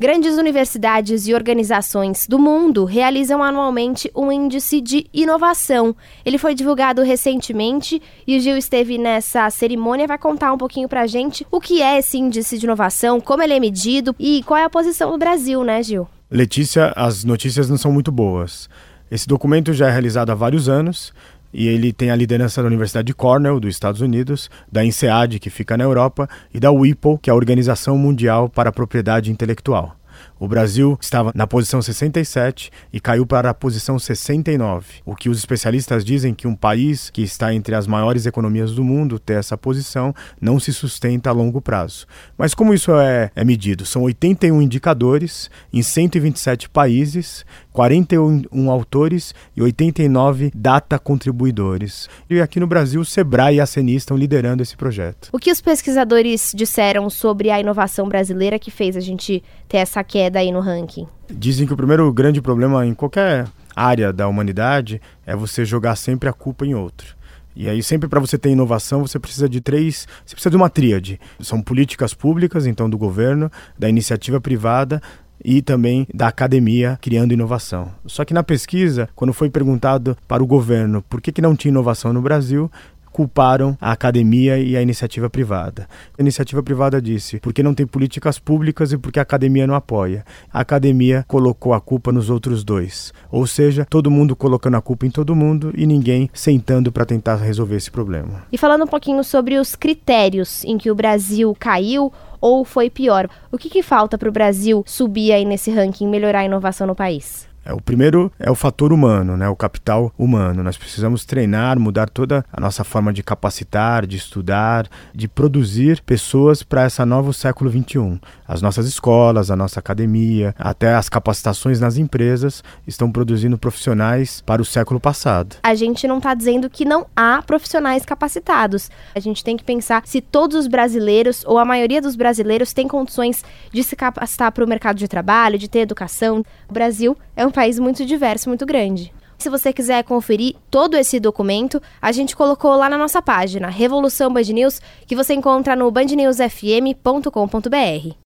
Grandes universidades e organizações do mundo realizam anualmente um índice de inovação. Ele foi divulgado recentemente e o Gil esteve nessa cerimônia vai contar um pouquinho pra gente o que é esse índice de inovação, como ele é medido e qual é a posição do Brasil, né, Gil? Letícia, as notícias não são muito boas. Esse documento já é realizado há vários anos e ele tem a liderança da Universidade de Cornell, dos Estados Unidos, da INSEAD, que fica na Europa, e da WIPO, que é a Organização Mundial para a Propriedade Intelectual. O Brasil estava na posição 67 e caiu para a posição 69. O que os especialistas dizem que um país que está entre as maiores economias do mundo ter essa posição não se sustenta a longo prazo. Mas como isso é, é medido? São 81 indicadores em 127 países, 41 autores e 89 data contribuidores. E aqui no Brasil, o Sebrae e a CENI estão liderando esse projeto. O que os pesquisadores disseram sobre a inovação brasileira que fez a gente ter essa queda aí no ranking? Dizem que o primeiro grande problema em qualquer área da humanidade é você jogar sempre a culpa em outro. E aí, sempre para você ter inovação, você precisa de três. Você precisa de uma tríade. São políticas públicas, então, do governo, da iniciativa privada e também da academia criando inovação. Só que na pesquisa, quando foi perguntado para o governo por que, que não tinha inovação no Brasil, culparam a academia e a iniciativa privada. A iniciativa privada disse porque não tem políticas públicas e porque a academia não apoia. A academia colocou a culpa nos outros dois. Ou seja, todo mundo colocando a culpa em todo mundo e ninguém sentando para tentar resolver esse problema. E falando um pouquinho sobre os critérios em que o Brasil caiu ou foi pior, o que, que falta para o Brasil subir aí nesse ranking, melhorar a inovação no país? É, o primeiro é o fator humano, né, o capital humano. Nós precisamos treinar, mudar toda a nossa forma de capacitar, de estudar, de produzir pessoas para essa nova século XXI. As nossas escolas, a nossa academia, até as capacitações nas empresas estão produzindo profissionais para o século passado. A gente não está dizendo que não há profissionais capacitados. A gente tem que pensar se todos os brasileiros ou a maioria dos brasileiros têm condições de se capacitar para o mercado de trabalho, de ter educação. O Brasil é um país muito diverso, muito grande. Se você quiser conferir todo esse documento, a gente colocou lá na nossa página Revolução Band News, que você encontra no bandnewsfm.com.br.